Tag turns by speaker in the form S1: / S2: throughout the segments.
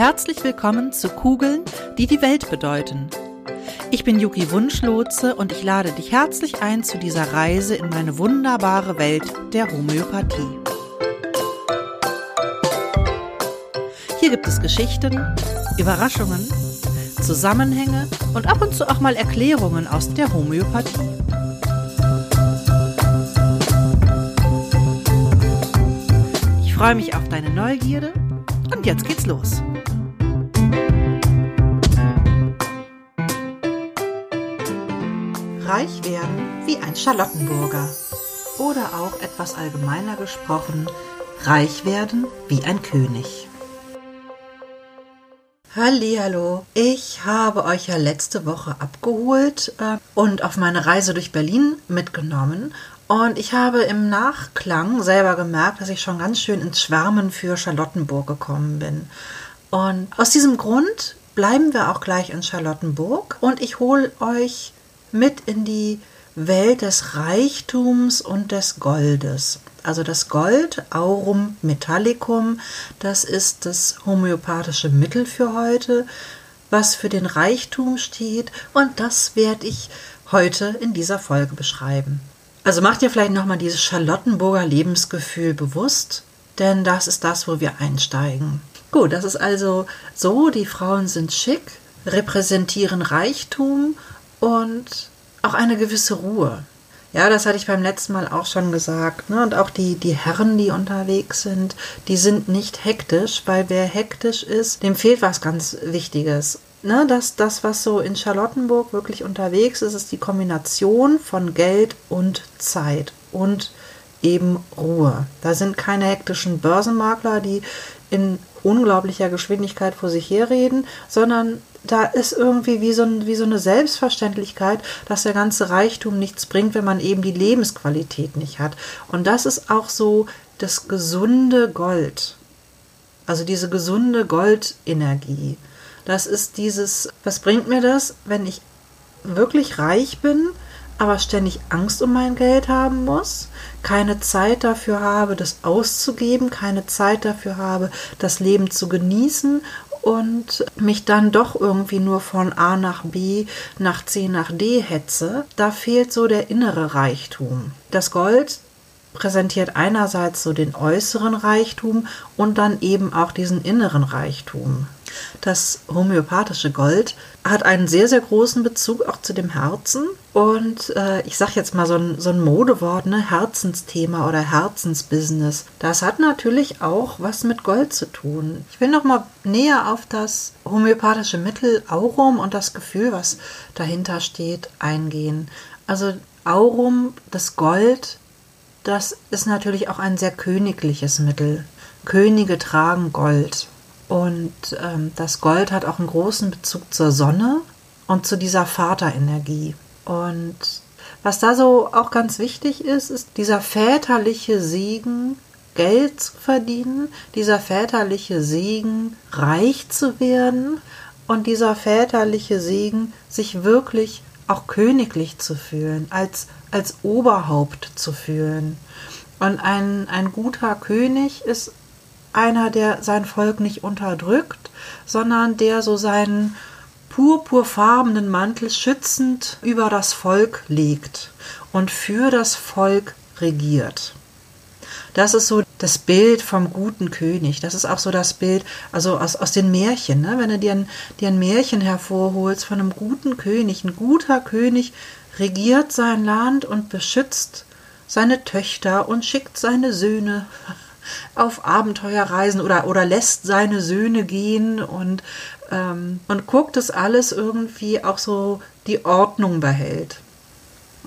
S1: Herzlich willkommen zu Kugeln, die die Welt bedeuten. Ich bin Yuki Wunschlotze und ich lade dich herzlich ein zu dieser Reise in meine wunderbare Welt der Homöopathie. Hier gibt es Geschichten, Überraschungen, Zusammenhänge und ab und zu auch mal Erklärungen aus der Homöopathie. Ich freue mich auf deine Neugierde und jetzt geht's los. Reich werden wie ein Charlottenburger. Oder auch etwas allgemeiner gesprochen, reich werden wie ein König. Hallo, ich habe euch ja letzte Woche abgeholt äh, und auf meine Reise durch Berlin mitgenommen und ich habe im Nachklang selber gemerkt, dass ich schon ganz schön ins Schwärmen für Charlottenburg gekommen bin. Und aus diesem Grund bleiben wir auch gleich in Charlottenburg und ich hole euch mit in die Welt des Reichtums und des Goldes. Also das Gold, Aurum Metallicum, das ist das homöopathische Mittel für heute, was für den Reichtum steht und das werde ich heute in dieser Folge beschreiben. Also macht ihr vielleicht nochmal dieses Charlottenburger Lebensgefühl bewusst, denn das ist das, wo wir einsteigen. Gut, das ist also so, die Frauen sind schick, repräsentieren Reichtum und auch eine gewisse Ruhe. Ja, das hatte ich beim letzten Mal auch schon gesagt. Ne? Und auch die, die Herren, die unterwegs sind, die sind nicht hektisch, weil wer hektisch ist, dem fehlt was ganz Wichtiges. Ne? Das, das, was so in Charlottenburg wirklich unterwegs ist, ist die Kombination von Geld und Zeit und eben Ruhe. Da sind keine hektischen Börsenmakler, die in unglaublicher Geschwindigkeit vor sich herreden, sondern da ist irgendwie wie so, ein, wie so eine Selbstverständlichkeit, dass der ganze Reichtum nichts bringt, wenn man eben die Lebensqualität nicht hat. Und das ist auch so das gesunde Gold. Also diese gesunde Goldenergie. Das ist dieses, was bringt mir das, wenn ich wirklich reich bin, aber ständig Angst um mein Geld haben muss, keine Zeit dafür habe, das auszugeben, keine Zeit dafür habe, das Leben zu genießen und mich dann doch irgendwie nur von A nach B, nach C nach D hetze, da fehlt so der innere Reichtum. Das Gold präsentiert einerseits so den äußeren Reichtum und dann eben auch diesen inneren Reichtum. Das homöopathische Gold hat einen sehr, sehr großen Bezug auch zu dem Herzen. Und äh, ich sage jetzt mal so ein, so ein Modewort, ne? Herzensthema oder Herzensbusiness. Das hat natürlich auch was mit Gold zu tun. Ich will noch mal näher auf das homöopathische Mittel Aurum und das Gefühl, was dahinter steht, eingehen. Also Aurum, das Gold, das ist natürlich auch ein sehr königliches Mittel. Könige tragen Gold. Und ähm, das Gold hat auch einen großen Bezug zur Sonne und zu dieser Vaterenergie. Und was da so auch ganz wichtig ist, ist dieser väterliche Segen, Geld zu verdienen, dieser väterliche Segen, reich zu werden und dieser väterliche Segen, sich wirklich auch königlich zu fühlen, als, als Oberhaupt zu fühlen. Und ein, ein guter König ist einer, der sein Volk nicht unterdrückt, sondern der so seinen purpurfarbenen Mantel schützend über das Volk legt und für das Volk regiert. Das ist so das Bild vom guten König. Das ist auch so das Bild, also aus, aus den Märchen. Ne? Wenn du dir ein, dir ein Märchen hervorholst von einem guten König, ein guter König regiert sein Land und beschützt seine Töchter und schickt seine Söhne auf Abenteuerreisen oder, oder lässt seine Söhne gehen und, ähm, und guckt, dass alles irgendwie auch so die Ordnung behält.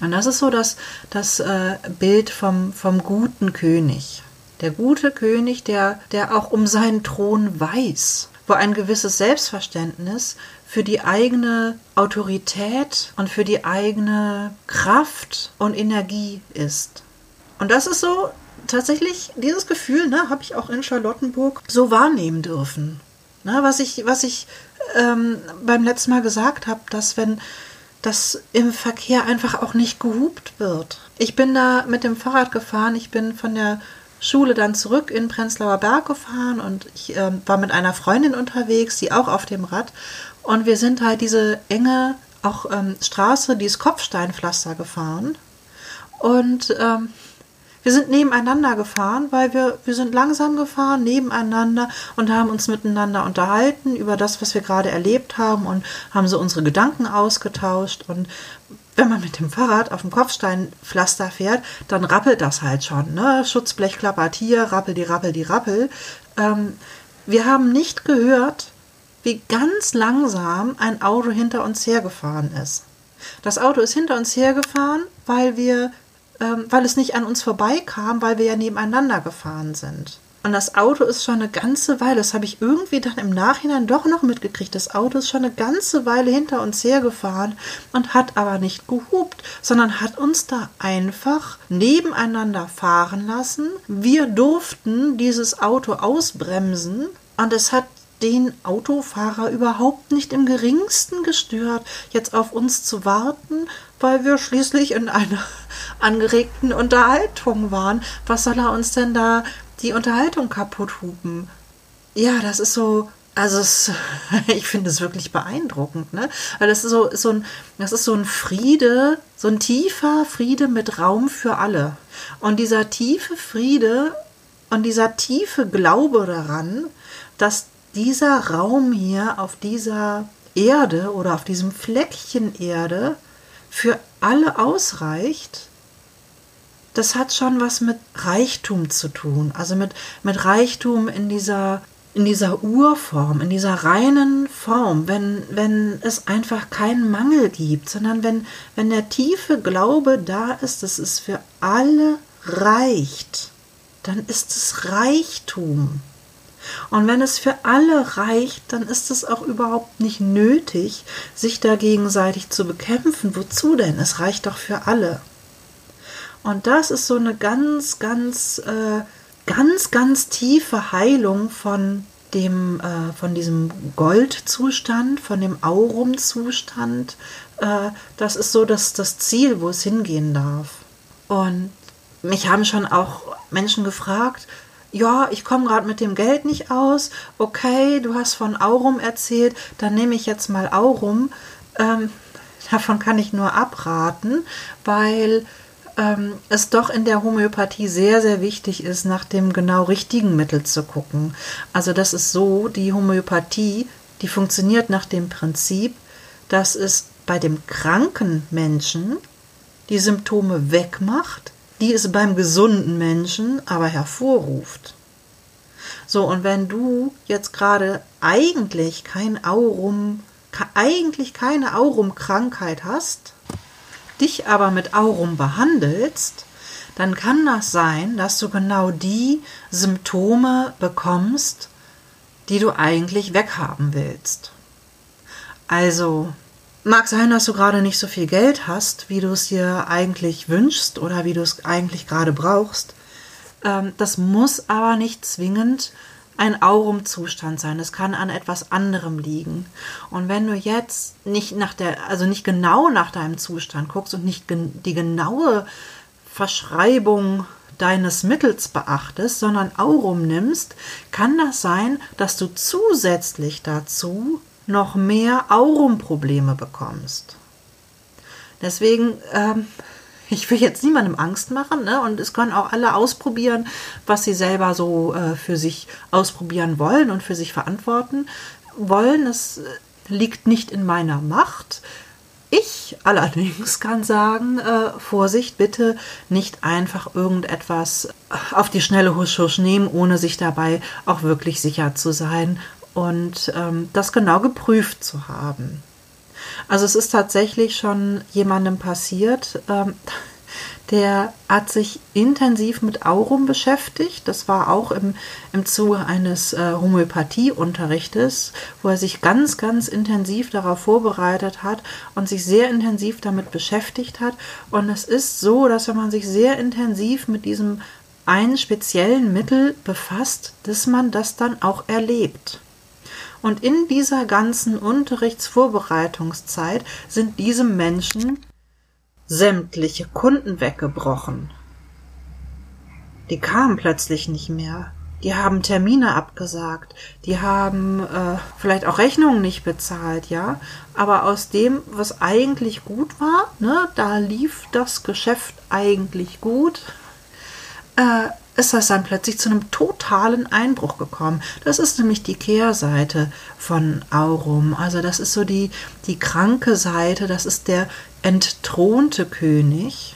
S1: Und das ist so das, das äh, Bild vom, vom guten König. Der gute König, der, der auch um seinen Thron weiß, wo ein gewisses Selbstverständnis für die eigene Autorität und für die eigene Kraft und Energie ist. Und das ist so tatsächlich, dieses Gefühl ne, habe ich auch in Charlottenburg so wahrnehmen dürfen. Ne, was ich, was ich ähm, beim letzten Mal gesagt habe, dass wenn das im Verkehr einfach auch nicht gehupt wird. Ich bin da mit dem Fahrrad gefahren, ich bin von der Schule dann zurück in Prenzlauer Berg gefahren und ich äh, war mit einer Freundin unterwegs, die auch auf dem Rad. Und wir sind halt diese enge auch ähm, Straße, dieses Kopfsteinpflaster gefahren. Und ähm, wir sind nebeneinander gefahren, weil wir, wir sind langsam gefahren, nebeneinander und haben uns miteinander unterhalten über das, was wir gerade erlebt haben und haben so unsere Gedanken ausgetauscht. Und wenn man mit dem Fahrrad auf dem Kopfsteinpflaster fährt, dann rappelt das halt schon. Ne? Schutzblech klappert hier, rappel die rappel die rappel. Ähm, wir haben nicht gehört, wie ganz langsam ein Auto hinter uns hergefahren ist. Das Auto ist hinter uns hergefahren, weil wir ähm, weil es nicht an uns vorbeikam, weil wir ja nebeneinander gefahren sind. Und das Auto ist schon eine ganze Weile, das habe ich irgendwie dann im Nachhinein doch noch mitgekriegt. Das Auto ist schon eine ganze Weile hinter uns hergefahren und hat aber nicht gehupt, sondern hat uns da einfach nebeneinander fahren lassen. Wir durften dieses Auto ausbremsen und es hat den Autofahrer überhaupt nicht im geringsten gestört, jetzt auf uns zu warten, weil wir schließlich in einer angeregten Unterhaltung waren. Was soll er uns denn da die Unterhaltung kaputt hupen? Ja, das ist so, also es, ich finde es wirklich beeindruckend, ne? Weil das ist so, so ein, das ist so ein Friede, so ein tiefer Friede mit Raum für alle. Und dieser tiefe Friede und dieser tiefe Glaube daran, dass dieser Raum hier auf dieser Erde oder auf diesem Fleckchen Erde für alle ausreicht, das hat schon was mit Reichtum zu tun. Also mit, mit Reichtum in dieser, in dieser Urform, in dieser reinen Form, wenn, wenn es einfach keinen Mangel gibt, sondern wenn, wenn der tiefe Glaube da ist, dass es für alle reicht, dann ist es Reichtum. Und wenn es für alle reicht, dann ist es auch überhaupt nicht nötig, sich da gegenseitig zu bekämpfen. Wozu denn? Es reicht doch für alle. Und das ist so eine ganz, ganz, äh, ganz, ganz tiefe Heilung von dem, äh, von diesem Goldzustand, von dem Aurumzustand. Äh, das ist so das, das Ziel, wo es hingehen darf. Und mich haben schon auch Menschen gefragt, ja, ich komme gerade mit dem Geld nicht aus, okay, du hast von Aurum erzählt, dann nehme ich jetzt mal Aurum. Ähm, davon kann ich nur abraten, weil ähm, es doch in der Homöopathie sehr, sehr wichtig ist, nach dem genau richtigen Mittel zu gucken. Also das ist so, die Homöopathie, die funktioniert nach dem Prinzip, dass es bei dem kranken Menschen die Symptome wegmacht, die es beim gesunden Menschen aber hervorruft. So, und wenn du jetzt gerade eigentlich kein Aurum, eigentlich keine Aurum-Krankheit hast, dich aber mit Aurum behandelst, dann kann das sein, dass du genau die Symptome bekommst, die du eigentlich weghaben willst. Also Mag sein, dass du gerade nicht so viel Geld hast, wie du es dir eigentlich wünschst oder wie du es eigentlich gerade brauchst. Ähm, das muss aber nicht zwingend ein Aurumzustand sein. Es kann an etwas anderem liegen. Und wenn du jetzt nicht nach der, also nicht genau nach deinem Zustand guckst und nicht die genaue Verschreibung deines Mittels beachtest, sondern Aurum nimmst, kann das sein, dass du zusätzlich dazu noch mehr Aurum-Probleme bekommst. Deswegen, ähm, ich will jetzt niemandem Angst machen, ne? Und es können auch alle ausprobieren, was sie selber so äh, für sich ausprobieren wollen und für sich verantworten wollen. Es äh, liegt nicht in meiner Macht. Ich allerdings kann sagen, äh, Vorsicht, bitte nicht einfach irgendetwas auf die schnelle Husch Husch nehmen, ohne sich dabei auch wirklich sicher zu sein und ähm, das genau geprüft zu haben. Also es ist tatsächlich schon jemandem passiert, ähm, der hat sich intensiv mit Aurum beschäftigt. Das war auch im, im Zuge eines äh, Homöopathieunterrichtes, wo er sich ganz, ganz intensiv darauf vorbereitet hat und sich sehr intensiv damit beschäftigt hat. Und es ist so, dass wenn man sich sehr intensiv mit diesem einen speziellen Mittel befasst, dass man das dann auch erlebt. Und in dieser ganzen Unterrichtsvorbereitungszeit sind diesem Menschen sämtliche Kunden weggebrochen. die kamen plötzlich nicht mehr. Die haben Termine abgesagt, die haben äh, vielleicht auch Rechnungen nicht bezahlt, ja. Aber aus dem, was eigentlich gut war, ne, da lief das Geschäft eigentlich gut, äh, ist das dann plötzlich zu einem totalen Einbruch gekommen. Das ist nämlich die Kehrseite von Aurum. Also das ist so die, die kranke Seite, das ist der entthronte König.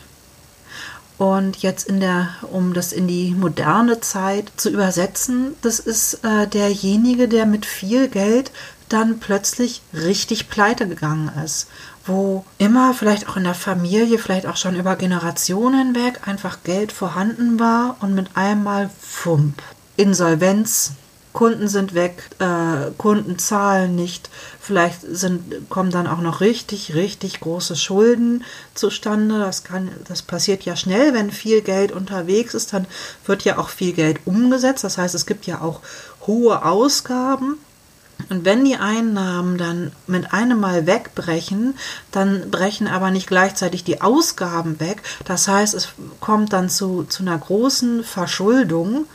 S1: Und jetzt in der, um das in die moderne Zeit zu übersetzen, das ist äh, derjenige, der mit viel Geld dann plötzlich richtig pleite gegangen ist wo immer vielleicht auch in der Familie, vielleicht auch schon über Generationen hinweg einfach Geld vorhanden war und mit einmal Fump. Insolvenz, Kunden sind weg, äh, Kunden zahlen nicht, vielleicht sind, kommen dann auch noch richtig, richtig große Schulden zustande. Das kann, das passiert ja schnell, wenn viel Geld unterwegs ist, dann wird ja auch viel Geld umgesetzt. Das heißt, es gibt ja auch hohe Ausgaben und wenn die Einnahmen dann mit einem Mal wegbrechen, dann brechen aber nicht gleichzeitig die Ausgaben weg. Das heißt, es kommt dann zu, zu einer großen Verschuldung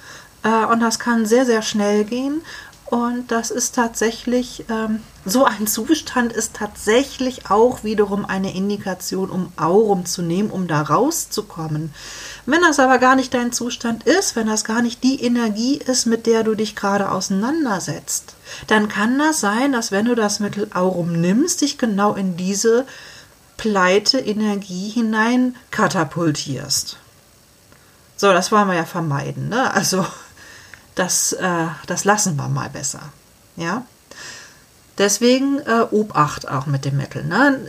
S1: äh, und das kann sehr, sehr schnell gehen. Und das ist tatsächlich, ähm, so ein Zustand ist tatsächlich auch wiederum eine Indikation, um Aurum zu nehmen, um da rauszukommen. Wenn das aber gar nicht dein Zustand ist, wenn das gar nicht die Energie ist, mit der du dich gerade auseinandersetzt, dann kann das sein, dass wenn du das Mittel Aurum nimmst, dich genau in diese Pleite-Energie hinein katapultierst. So, das wollen wir ja vermeiden, ne? Also das, äh, das lassen wir mal besser. Ja. Deswegen äh, Obacht auch mit dem Mittel. Ne?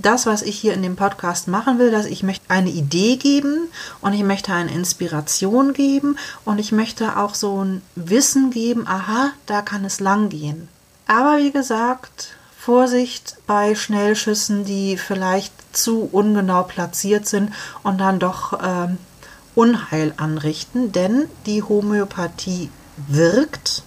S1: Das, was ich hier in dem Podcast machen will, dass ich möchte eine Idee geben und ich möchte eine Inspiration geben und ich möchte auch so ein Wissen geben, aha, da kann es lang gehen. Aber wie gesagt, Vorsicht bei Schnellschüssen, die vielleicht zu ungenau platziert sind und dann doch ähm, Unheil anrichten, denn die Homöopathie wirkt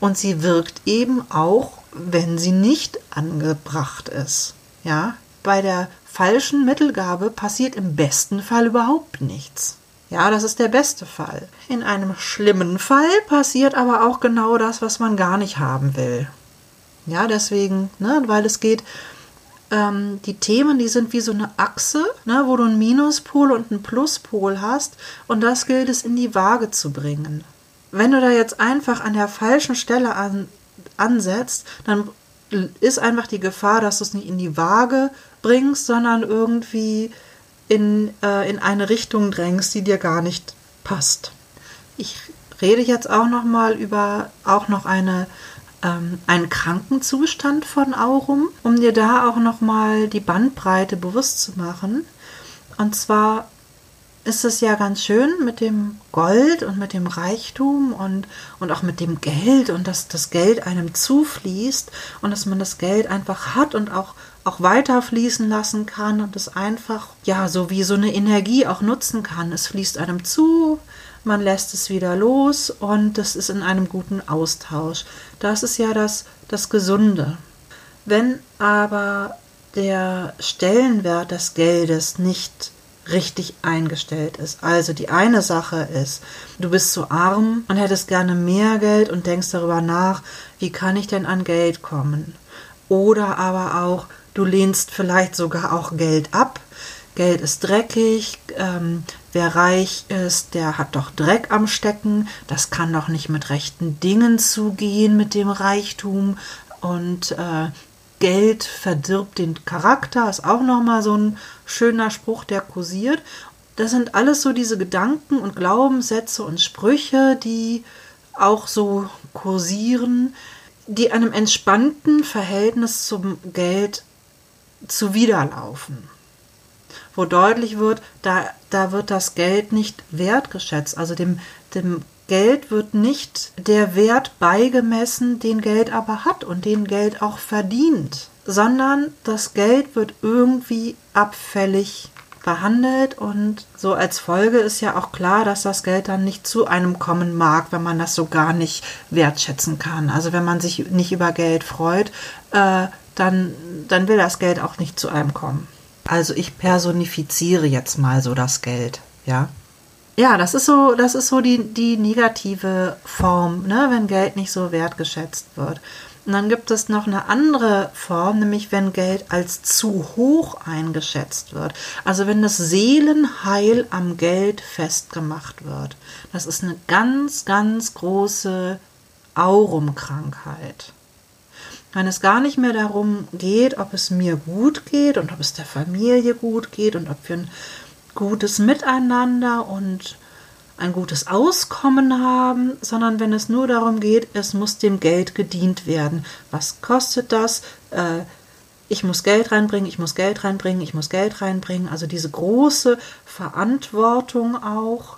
S1: und sie wirkt eben auch, wenn sie nicht angebracht ist. Ja, bei der falschen Mittelgabe passiert im besten Fall überhaupt nichts. Ja, das ist der beste Fall. In einem schlimmen Fall passiert aber auch genau das, was man gar nicht haben will. Ja, deswegen, ne, weil es geht ähm, die Themen, die sind wie so eine Achse, ne, wo du einen Minuspol und einen Pluspol hast und das gilt es in die Waage zu bringen. Wenn du da jetzt einfach an der falschen Stelle an, ansetzt, dann ist einfach die Gefahr, dass du es nicht in die Waage bringst, sondern irgendwie in, äh, in eine Richtung drängst, die dir gar nicht passt. Ich rede jetzt auch noch mal über auch noch eine ähm, einen Krankenzustand von Aurum, um dir da auch nochmal die Bandbreite bewusst zu machen. Und zwar ist es ja ganz schön mit dem Gold und mit dem Reichtum und, und auch mit dem Geld und dass das Geld einem zufließt und dass man das Geld einfach hat und auch, auch weiter fließen lassen kann und es einfach, ja, so wie so eine Energie auch nutzen kann. Es fließt einem zu, man lässt es wieder los und das ist in einem guten Austausch. Das ist ja das, das Gesunde. Wenn aber der Stellenwert des Geldes nicht richtig eingestellt ist. Also die eine Sache ist, du bist zu arm und hättest gerne mehr Geld und denkst darüber nach, wie kann ich denn an Geld kommen? Oder aber auch, du lehnst vielleicht sogar auch Geld ab. Geld ist dreckig, ähm, wer reich ist, der hat doch Dreck am Stecken, das kann doch nicht mit rechten Dingen zugehen mit dem Reichtum und äh, Geld verdirbt den Charakter, ist auch nochmal so ein schöner Spruch, der kursiert. Das sind alles so diese Gedanken und Glaubenssätze und Sprüche, die auch so kursieren, die einem entspannten Verhältnis zum Geld zuwiderlaufen wo deutlich wird, da, da wird das Geld nicht wertgeschätzt. Also dem, dem Geld wird nicht der Wert beigemessen, den Geld aber hat und den Geld auch verdient, sondern das Geld wird irgendwie abfällig behandelt und so als Folge ist ja auch klar, dass das Geld dann nicht zu einem kommen mag, wenn man das so gar nicht wertschätzen kann. Also wenn man sich nicht über Geld freut, äh, dann, dann will das Geld auch nicht zu einem kommen. Also ich personifiziere jetzt mal so das Geld, ja. ja, das ist so, das ist so die, die negative Form, ne, wenn Geld nicht so wertgeschätzt wird. Und dann gibt es noch eine andere Form, nämlich wenn Geld als zu hoch eingeschätzt wird. Also wenn das Seelenheil am Geld festgemacht wird. Das ist eine ganz, ganz große Aurumkrankheit. Wenn es gar nicht mehr darum geht, ob es mir gut geht und ob es der Familie gut geht und ob wir ein gutes Miteinander und ein gutes Auskommen haben, sondern wenn es nur darum geht, es muss dem Geld gedient werden. Was kostet das? Äh, ich muss Geld reinbringen, ich muss Geld reinbringen, ich muss Geld reinbringen. Also diese große Verantwortung auch,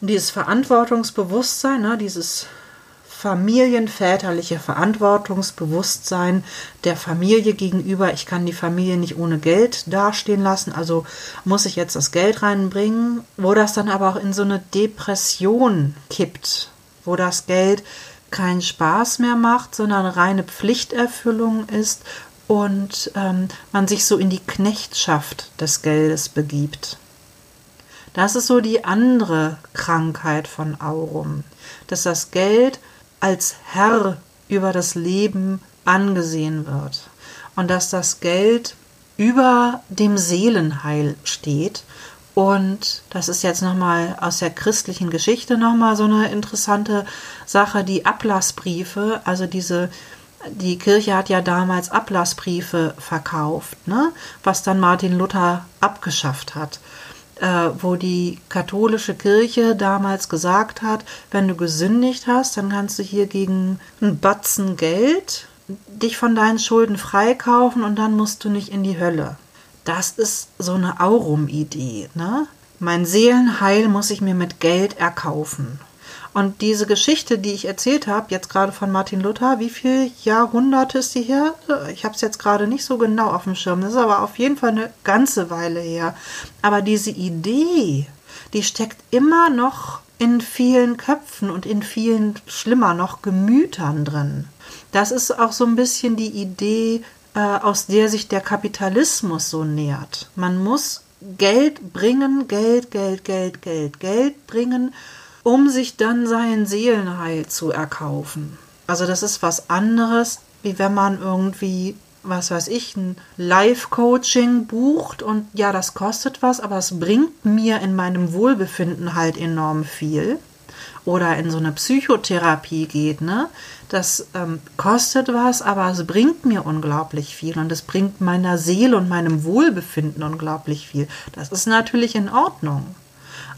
S1: dieses Verantwortungsbewusstsein, ne, dieses familienväterliche Verantwortungsbewusstsein der Familie gegenüber. Ich kann die Familie nicht ohne Geld dastehen lassen, also muss ich jetzt das Geld reinbringen, wo das dann aber auch in so eine Depression kippt, wo das Geld keinen Spaß mehr macht, sondern reine Pflichterfüllung ist und ähm, man sich so in die Knechtschaft des Geldes begibt. Das ist so die andere Krankheit von Aurum, dass das Geld als Herr über das Leben angesehen wird und dass das Geld über dem Seelenheil steht. Und das ist jetzt nochmal aus der christlichen Geschichte nochmal so eine interessante Sache, die Ablassbriefe, also diese, die Kirche hat ja damals Ablassbriefe verkauft, ne? was dann Martin Luther abgeschafft hat wo die katholische Kirche damals gesagt hat, wenn du gesündigt hast, dann kannst du hier gegen einen Batzen Geld dich von deinen Schulden freikaufen und dann musst du nicht in die Hölle. Das ist so eine Aurum-Idee. Ne? Mein Seelenheil muss ich mir mit Geld erkaufen. Und diese Geschichte, die ich erzählt habe, jetzt gerade von Martin Luther, wie viele Jahrhunderte ist die her? Ich habe es jetzt gerade nicht so genau auf dem Schirm. Das ist aber auf jeden Fall eine ganze Weile her. Aber diese Idee, die steckt immer noch in vielen Köpfen und in vielen, schlimmer noch, Gemütern drin. Das ist auch so ein bisschen die Idee, äh, aus der sich der Kapitalismus so nähert. Man muss Geld bringen, Geld, Geld, Geld, Geld, Geld bringen um sich dann sein Seelenheil zu erkaufen. Also das ist was anderes, wie wenn man irgendwie, was weiß ich, ein Live-Coaching bucht und ja, das kostet was, aber es bringt mir in meinem Wohlbefinden halt enorm viel. Oder in so eine Psychotherapie geht, ne? Das ähm, kostet was, aber es bringt mir unglaublich viel und es bringt meiner Seele und meinem Wohlbefinden unglaublich viel. Das ist natürlich in Ordnung.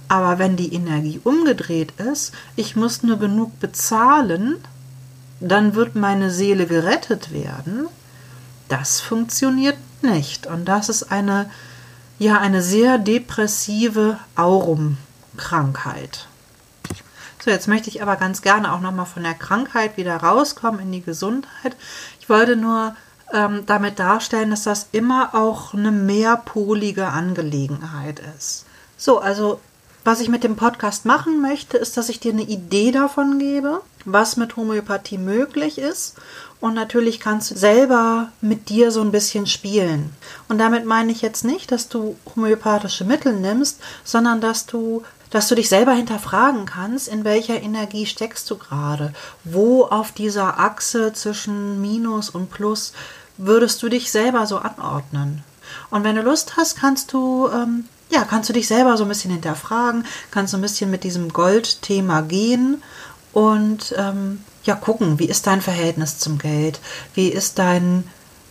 S1: Aber wenn die Energie umgedreht ist, ich muss nur genug bezahlen, dann wird meine Seele gerettet werden. Das funktioniert nicht. Und das ist eine, ja, eine sehr depressive Aurum-Krankheit. So, jetzt möchte ich aber ganz gerne auch nochmal von der Krankheit wieder rauskommen in die Gesundheit. Ich wollte nur ähm, damit darstellen, dass das immer auch eine mehrpolige Angelegenheit ist. So, also was ich mit dem Podcast machen möchte, ist, dass ich dir eine Idee davon gebe, was mit Homöopathie möglich ist. Und natürlich kannst du selber mit dir so ein bisschen spielen. Und damit meine ich jetzt nicht, dass du homöopathische Mittel nimmst, sondern dass du dass du dich selber hinterfragen kannst, in welcher Energie steckst du gerade, wo auf dieser Achse zwischen Minus und Plus würdest du dich selber so anordnen. Und wenn du Lust hast, kannst du ähm, ja, kannst du dich selber so ein bisschen hinterfragen, kannst so ein bisschen mit diesem Goldthema gehen und ähm, ja, gucken, wie ist dein Verhältnis zum Geld? Wie ist dein,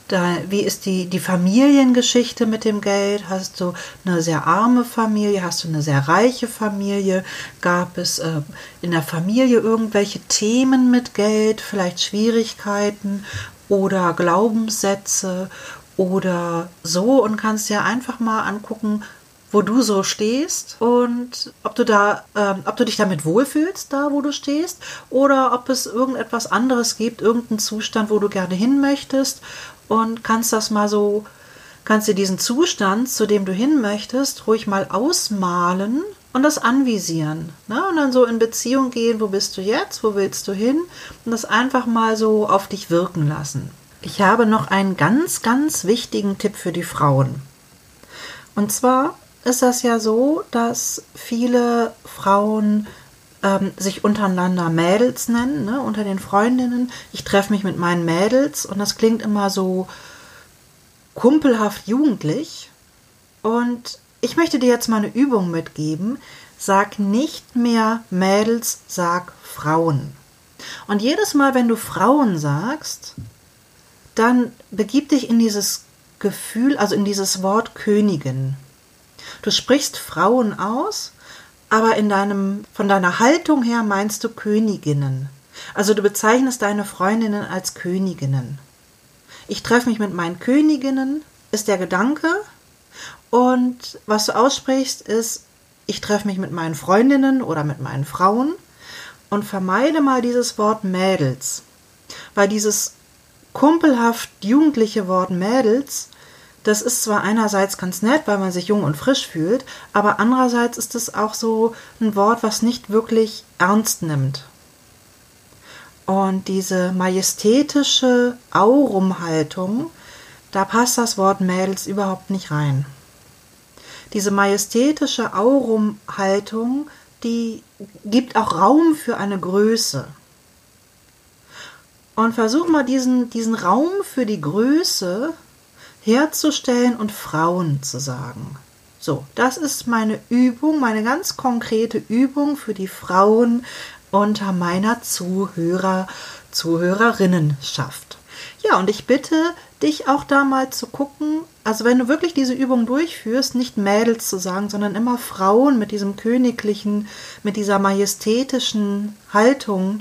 S1: dein wie ist die, die Familiengeschichte mit dem Geld? Hast du eine sehr arme Familie? Hast du eine sehr reiche Familie? Gab es äh, in der Familie irgendwelche Themen mit Geld, vielleicht Schwierigkeiten oder Glaubenssätze oder so und kannst dir einfach mal angucken, wo du so stehst und ob du da, ähm, ob du dich damit wohlfühlst, da wo du stehst, oder ob es irgendetwas anderes gibt, irgendeinen Zustand, wo du gerne hin möchtest und kannst das mal so, kannst dir diesen Zustand, zu dem du hin möchtest, ruhig mal ausmalen und das anvisieren. Ne? Und dann so in Beziehung gehen, wo bist du jetzt, wo willst du hin und das einfach mal so auf dich wirken lassen. Ich habe noch einen ganz, ganz wichtigen Tipp für die Frauen. Und zwar ist das ja so, dass viele Frauen ähm, sich untereinander Mädels nennen, ne, unter den Freundinnen. Ich treffe mich mit meinen Mädels und das klingt immer so kumpelhaft jugendlich. Und ich möchte dir jetzt mal eine Übung mitgeben. Sag nicht mehr Mädels, sag Frauen. Und jedes Mal, wenn du Frauen sagst, dann begib dich in dieses Gefühl, also in dieses Wort Königin. Du sprichst Frauen aus, aber in deinem, von deiner Haltung her meinst du Königinnen. Also du bezeichnest deine Freundinnen als Königinnen. Ich treffe mich mit meinen Königinnen, ist der Gedanke. Und was du aussprichst, ist, ich treffe mich mit meinen Freundinnen oder mit meinen Frauen und vermeide mal dieses Wort Mädels. Weil dieses kumpelhaft jugendliche Wort Mädels, das ist zwar einerseits ganz nett, weil man sich jung und frisch fühlt, aber andererseits ist es auch so ein Wort, was nicht wirklich ernst nimmt. Und diese majestätische Aurumhaltung, da passt das Wort Mädels überhaupt nicht rein. Diese majestätische Aurumhaltung, die gibt auch Raum für eine Größe. Und versuch mal diesen, diesen Raum für die Größe herzustellen und Frauen zu sagen. So, das ist meine Übung, meine ganz konkrete Übung für die Frauen unter meiner Zuhörer, Zuhörerinnenschaft. Ja, und ich bitte dich auch da mal zu gucken, also wenn du wirklich diese Übung durchführst, nicht Mädels zu sagen, sondern immer Frauen mit diesem königlichen, mit dieser majestätischen Haltung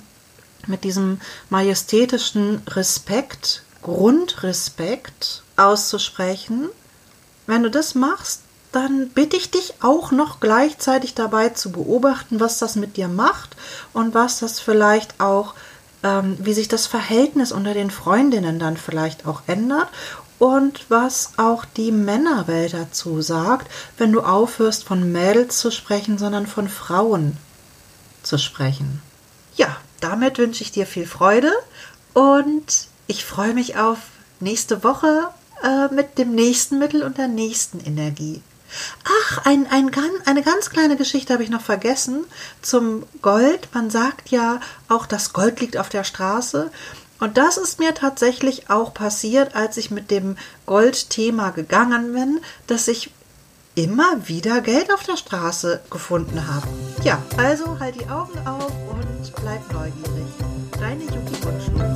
S1: mit diesem majestätischen Respekt, Grundrespekt auszusprechen. Wenn du das machst, dann bitte ich dich auch noch gleichzeitig dabei zu beobachten, was das mit dir macht und was das vielleicht auch, ähm, wie sich das Verhältnis unter den Freundinnen dann vielleicht auch ändert und was auch die Männerwelt dazu sagt, wenn du aufhörst von Mädels zu sprechen, sondern von Frauen zu sprechen. Ja, damit wünsche ich dir viel Freude und ich freue mich auf nächste Woche äh, mit dem nächsten Mittel und der nächsten Energie. Ach, ein, ein, eine ganz kleine Geschichte habe ich noch vergessen zum Gold. Man sagt ja auch, das Gold liegt auf der Straße. Und das ist mir tatsächlich auch passiert, als ich mit dem Goldthema gegangen bin, dass ich immer wieder Geld auf der Straße gefunden habe. Ja, also halt die Augen auf und bleib neugierig. Deine Yuki Wunschlose.